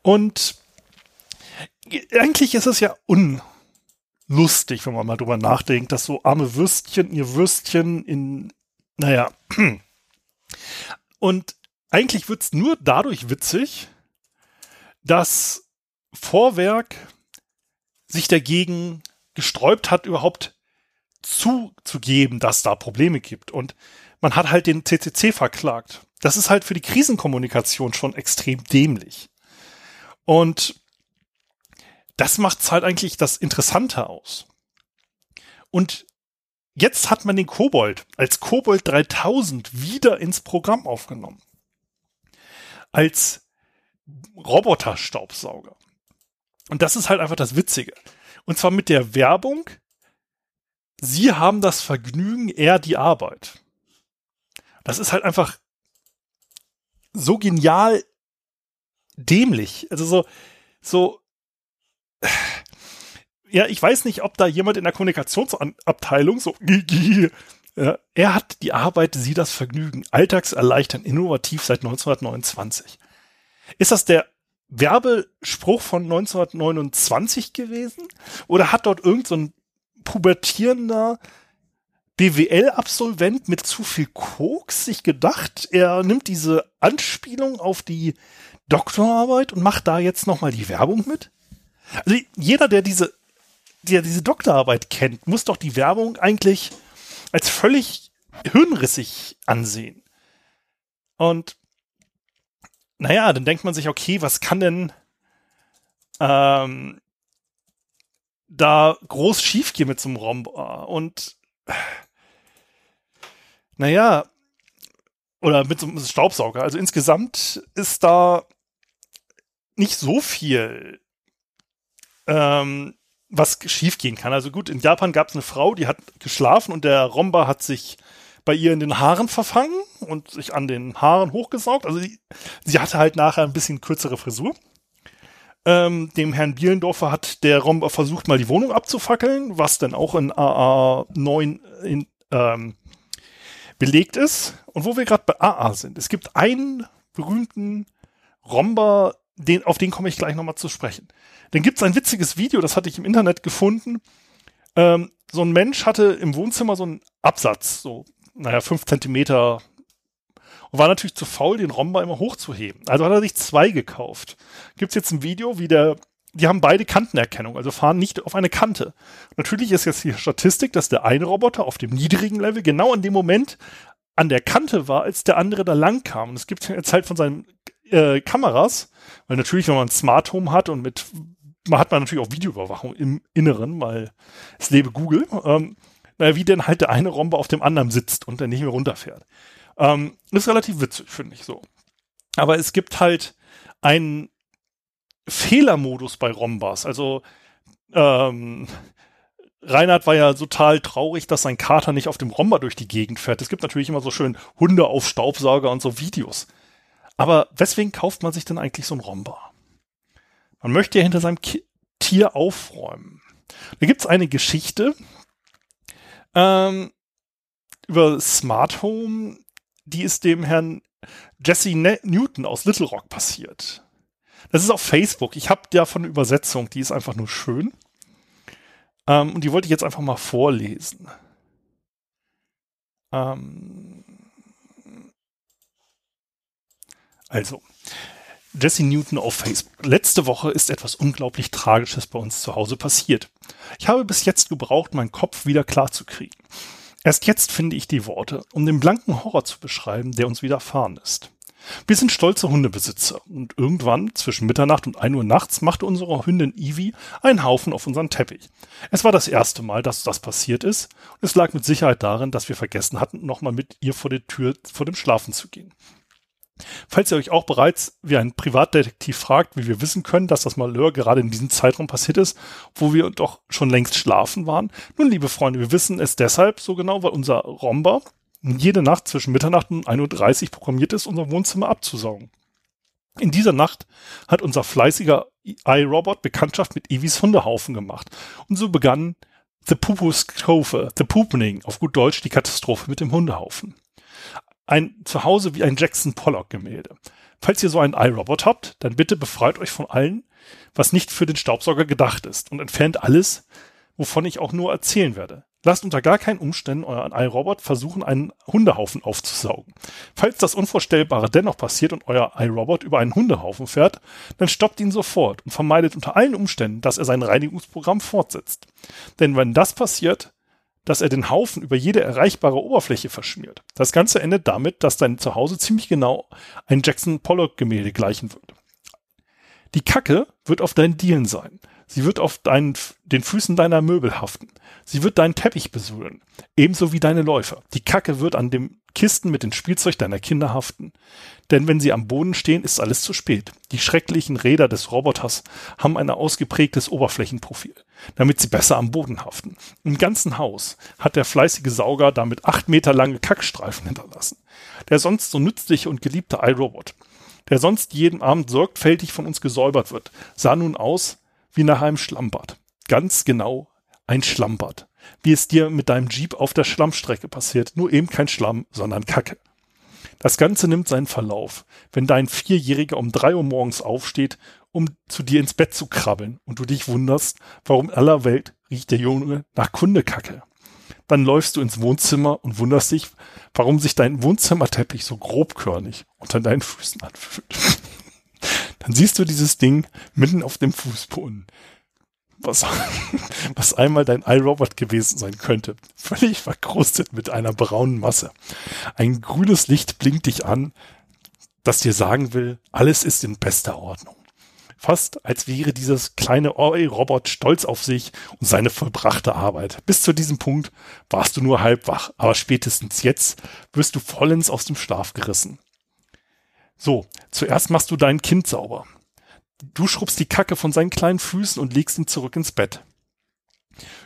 Und eigentlich ist es ja unlustig, wenn man mal drüber nachdenkt, dass so arme Würstchen ihr Würstchen in, naja. Und eigentlich wird es nur dadurch witzig, dass Vorwerk sich dagegen gesträubt hat, überhaupt zuzugeben, dass da Probleme gibt. Und man hat halt den CCC verklagt. Das ist halt für die Krisenkommunikation schon extrem dämlich. Und das macht's halt eigentlich das Interessante aus. Und jetzt hat man den Kobold als Kobold 3000 wieder ins Programm aufgenommen. Als Roboterstaubsauger. Und das ist halt einfach das Witzige. Und zwar mit der Werbung, Sie haben das Vergnügen, er die Arbeit. Das ist halt einfach so genial dämlich. Also so, so, [SIGHS] ja, ich weiß nicht, ob da jemand in der Kommunikationsabteilung so, [LAUGHS] er hat die Arbeit, sie das Vergnügen, alltagserleichtern, innovativ seit 1929. Ist das der Werbespruch von 1929 gewesen? Oder hat dort irgend so pubertierender BWL-Absolvent mit zu viel Koks sich gedacht, er nimmt diese Anspielung auf die Doktorarbeit und macht da jetzt nochmal die Werbung mit? Also jeder, der diese, der diese Doktorarbeit kennt, muss doch die Werbung eigentlich als völlig hirnrissig ansehen. Und naja, dann denkt man sich, okay, was kann denn ähm, da groß schief geht mit so einem Romba. Und naja, oder mit so einem Staubsauger. Also insgesamt ist da nicht so viel, ähm, was schiefgehen kann. Also gut, in Japan gab es eine Frau, die hat geschlafen und der Romba hat sich bei ihr in den Haaren verfangen und sich an den Haaren hochgesaugt. Also sie, sie hatte halt nachher ein bisschen kürzere Frisur. Ähm, dem Herrn Bielendorfer hat der Romber versucht, mal die Wohnung abzufackeln, was dann auch in AA 9 in, ähm, belegt ist. Und wo wir gerade bei AA sind, es gibt einen berühmten Romber, den, auf den komme ich gleich nochmal zu sprechen. Dann gibt es ein witziges Video, das hatte ich im Internet gefunden. Ähm, so ein Mensch hatte im Wohnzimmer so einen Absatz, so, naja, fünf Zentimeter und war natürlich zu faul, den Romber immer hochzuheben. Also hat er sich zwei gekauft. Gibt's jetzt ein Video, wie der, die haben beide Kantenerkennung, also fahren nicht auf eine Kante. Natürlich ist jetzt die Statistik, dass der eine Roboter auf dem niedrigen Level genau in dem Moment an der Kante war, als der andere da lang kam. Und es gibt jetzt halt von seinen äh, Kameras, weil natürlich, wenn man ein Smart Home hat und mit, man hat man natürlich auch Videoüberwachung im Inneren, weil es lebe Google, ähm, naja, wie denn halt der eine Romber auf dem anderen sitzt und dann nicht mehr runterfährt. Ähm, ist relativ witzig, finde ich so. Aber es gibt halt einen Fehlermodus bei Rombas. Also ähm, Reinhard war ja total traurig, dass sein Kater nicht auf dem Romber durch die Gegend fährt. Es gibt natürlich immer so schön Hunde auf Staubsauger und so Videos. Aber weswegen kauft man sich denn eigentlich so einen Romber? Man möchte ja hinter seinem Ki Tier aufräumen. Da gibt's eine Geschichte ähm, über Smart Home, die ist dem Herrn Jesse ne Newton aus Little Rock passiert. Das ist auf Facebook. Ich habe davon eine Übersetzung, die ist einfach nur schön. Ähm, und die wollte ich jetzt einfach mal vorlesen. Ähm also, Jesse Newton auf Facebook. Letzte Woche ist etwas unglaublich Tragisches bei uns zu Hause passiert. Ich habe bis jetzt gebraucht, meinen Kopf wieder klar zu kriegen. Erst jetzt finde ich die Worte, um den blanken Horror zu beschreiben, der uns widerfahren ist. Wir sind stolze Hundebesitzer und irgendwann zwischen Mitternacht und 1 Uhr nachts machte unsere Hündin Ivy einen Haufen auf unseren Teppich. Es war das erste Mal, dass das passiert ist und es lag mit Sicherheit darin, dass wir vergessen hatten, nochmal mit ihr vor der Tür vor dem Schlafen zu gehen. Falls ihr euch auch bereits wie ein Privatdetektiv fragt, wie wir wissen können, dass das Malheur gerade in diesem Zeitraum passiert ist, wo wir doch schon längst schlafen waren. Nun, liebe Freunde, wir wissen es deshalb so genau, weil unser Romber jede Nacht zwischen Mitternacht und 1.30 Uhr programmiert ist, unser Wohnzimmer abzusaugen. In dieser Nacht hat unser fleißiger iRobot Bekanntschaft mit Evis Hundehaufen gemacht. Und so begann The Pupustrophe, The Poopening, auf gut Deutsch die Katastrophe mit dem Hundehaufen ein Zuhause wie ein Jackson Pollock Gemälde. Falls ihr so einen iRobot habt, dann bitte befreit euch von allen, was nicht für den Staubsauger gedacht ist und entfernt alles, wovon ich auch nur erzählen werde. Lasst unter gar keinen Umständen euren iRobot versuchen, einen Hundehaufen aufzusaugen. Falls das Unvorstellbare dennoch passiert und euer iRobot über einen Hundehaufen fährt, dann stoppt ihn sofort und vermeidet unter allen Umständen, dass er sein Reinigungsprogramm fortsetzt. Denn wenn das passiert, dass er den Haufen über jede erreichbare Oberfläche verschmiert. Das Ganze endet damit, dass dein Zuhause ziemlich genau ein Jackson Pollock Gemälde gleichen wird. Die Kacke wird auf deinen Dielen sein. Sie wird auf deinen, den Füßen deiner Möbel haften. Sie wird deinen Teppich besudeln. Ebenso wie deine Läufer. Die Kacke wird an dem Kisten mit dem Spielzeug deiner Kinder haften. Denn wenn sie am Boden stehen, ist alles zu spät. Die schrecklichen Räder des Roboters haben ein ausgeprägtes Oberflächenprofil, damit sie besser am Boden haften. Im ganzen Haus hat der fleißige Sauger damit acht Meter lange Kackstreifen hinterlassen. Der sonst so nützliche und geliebte iRobot, der sonst jeden Abend sorgfältig von uns gesäubert wird, sah nun aus wie nach einem Schlammbad. Ganz genau ein Schlammbad wie es dir mit deinem Jeep auf der Schlammstrecke passiert. Nur eben kein Schlamm, sondern Kacke. Das Ganze nimmt seinen Verlauf, wenn dein Vierjähriger um drei Uhr morgens aufsteht, um zu dir ins Bett zu krabbeln und du dich wunderst, warum in aller Welt riecht der Junge nach Kundekacke. Dann läufst du ins Wohnzimmer und wunderst dich, warum sich dein Wohnzimmerteppich so grobkörnig unter deinen Füßen anfühlt. [LAUGHS] Dann siehst du dieses Ding mitten auf dem Fußboden was, [LAUGHS] was einmal dein iRobot gewesen sein könnte. Völlig verkrustet mit einer braunen Masse. Ein grünes Licht blinkt dich an, das dir sagen will, alles ist in bester Ordnung. Fast als wäre dieses kleine robot stolz auf sich und seine vollbrachte Arbeit. Bis zu diesem Punkt warst du nur halb wach, aber spätestens jetzt wirst du vollends aus dem Schlaf gerissen. So, zuerst machst du dein Kind sauber. Du schrubbst die Kacke von seinen kleinen Füßen und legst ihn zurück ins Bett.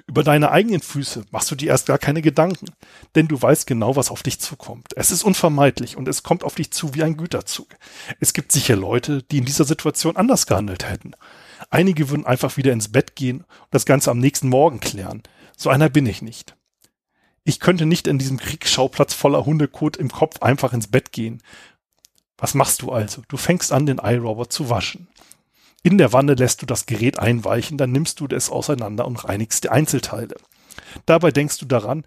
Über deine eigenen Füße machst du dir erst gar keine Gedanken, denn du weißt genau, was auf dich zukommt. Es ist unvermeidlich und es kommt auf dich zu wie ein Güterzug. Es gibt sicher Leute, die in dieser Situation anders gehandelt hätten. Einige würden einfach wieder ins Bett gehen und das Ganze am nächsten Morgen klären. So einer bin ich nicht. Ich könnte nicht in diesem Kriegsschauplatz voller Hundekot im Kopf einfach ins Bett gehen. Was machst du also? Du fängst an, den iRobot zu waschen. In der Wanne lässt du das Gerät einweichen, dann nimmst du es auseinander und reinigst die Einzelteile. Dabei denkst du daran,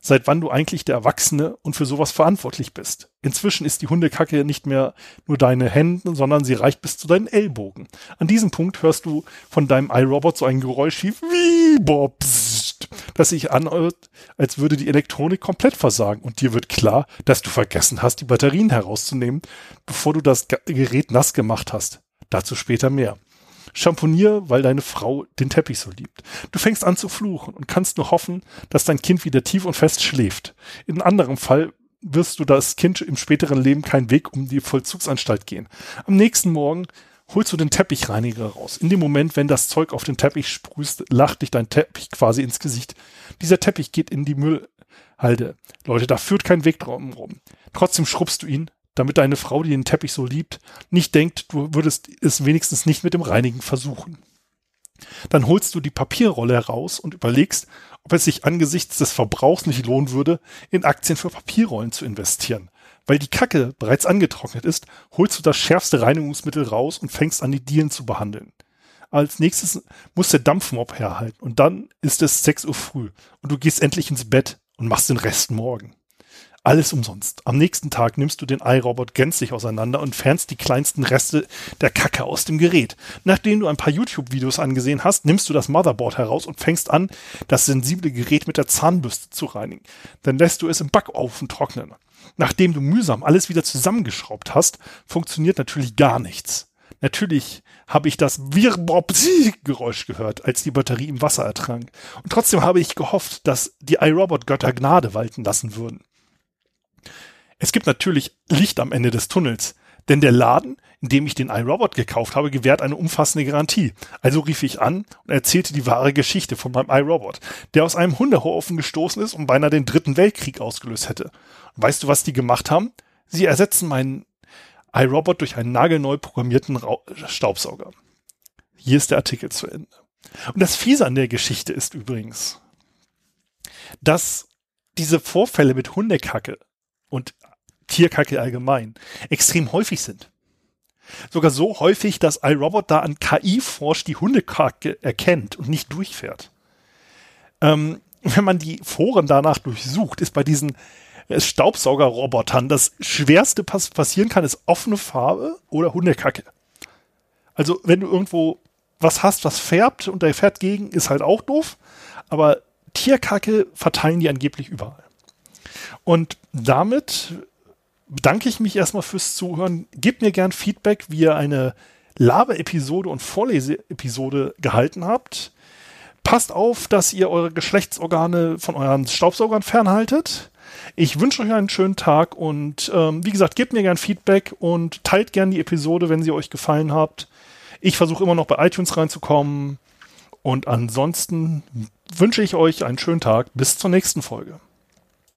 seit wann du eigentlich der Erwachsene und für sowas verantwortlich bist. Inzwischen ist die Hundekacke nicht mehr nur deine Hände, sondern sie reicht bis zu deinen Ellbogen. An diesem Punkt hörst du von deinem iRobot so ein Geräusch wie Bob, das sich anhört, als würde die Elektronik komplett versagen und dir wird klar, dass du vergessen hast, die Batterien herauszunehmen, bevor du das Gerät nass gemacht hast. Dazu später mehr. Schamponier, weil deine Frau den Teppich so liebt. Du fängst an zu fluchen und kannst nur hoffen, dass dein Kind wieder tief und fest schläft. In einem anderen Fall wirst du das Kind im späteren Leben keinen Weg um die Vollzugsanstalt gehen. Am nächsten Morgen holst du den Teppichreiniger raus. In dem Moment, wenn das Zeug auf den Teppich sprühst, lacht dich dein Teppich quasi ins Gesicht. Dieser Teppich geht in die Müllhalde. Leute, da führt kein Weg drum rum. Trotzdem schrubbst du ihn, damit deine Frau, die den Teppich so liebt, nicht denkt, du würdest es wenigstens nicht mit dem Reinigen versuchen. Dann holst du die Papierrolle heraus und überlegst, ob es sich angesichts des Verbrauchs nicht lohnen würde, in Aktien für Papierrollen zu investieren. Weil die Kacke bereits angetrocknet ist, holst du das schärfste Reinigungsmittel raus und fängst an, die Dielen zu behandeln. Als nächstes muss der Dampfmob herhalten und dann ist es 6 Uhr früh und du gehst endlich ins Bett und machst den Rest morgen. Alles umsonst. Am nächsten Tag nimmst du den iRobot gänzlich auseinander und fernst die kleinsten Reste der Kacke aus dem Gerät. Nachdem du ein paar YouTube-Videos angesehen hast, nimmst du das Motherboard heraus und fängst an, das sensible Gerät mit der Zahnbürste zu reinigen. Dann lässt du es im Backofen trocknen. Nachdem du mühsam alles wieder zusammengeschraubt hast, funktioniert natürlich gar nichts. Natürlich habe ich das Geräusch gehört, als die Batterie im Wasser ertrank. Und trotzdem habe ich gehofft, dass die iRobot-Götter Gnade walten lassen würden. Es gibt natürlich Licht am Ende des Tunnels, denn der Laden, in dem ich den iRobot gekauft habe, gewährt eine umfassende Garantie. Also rief ich an und erzählte die wahre Geschichte von meinem iRobot, der aus einem Hundehaufen gestoßen ist und beinahe den dritten Weltkrieg ausgelöst hätte. Und weißt du, was die gemacht haben? Sie ersetzen meinen iRobot durch einen nagelneu programmierten Ra Staubsauger. Hier ist der Artikel zu Ende. Und das Fiese an der Geschichte ist übrigens, dass diese Vorfälle mit Hundekacke und Tierkacke allgemein extrem häufig sind. Sogar so häufig, dass iRobot da an KI forscht, die Hundekacke erkennt und nicht durchfährt. Ähm, wenn man die Foren danach durchsucht, ist bei diesen Staubsaugerrobotern das schwerste, was passieren kann, ist offene Farbe oder Hundekacke. Also wenn du irgendwo was hast, was färbt und der fährt gegen, ist halt auch doof. Aber Tierkacke verteilen die angeblich überall. Und damit bedanke ich mich erstmal fürs Zuhören. Gebt mir gern Feedback, wie ihr eine Labe-Episode und Vorlese-Episode gehalten habt. Passt auf, dass ihr eure Geschlechtsorgane von euren Staubsaugern fernhaltet. Ich wünsche euch einen schönen Tag und ähm, wie gesagt, gebt mir gern Feedback und teilt gern die Episode, wenn sie euch gefallen hat. Ich versuche immer noch bei iTunes reinzukommen. Und ansonsten wünsche ich euch einen schönen Tag. Bis zur nächsten Folge.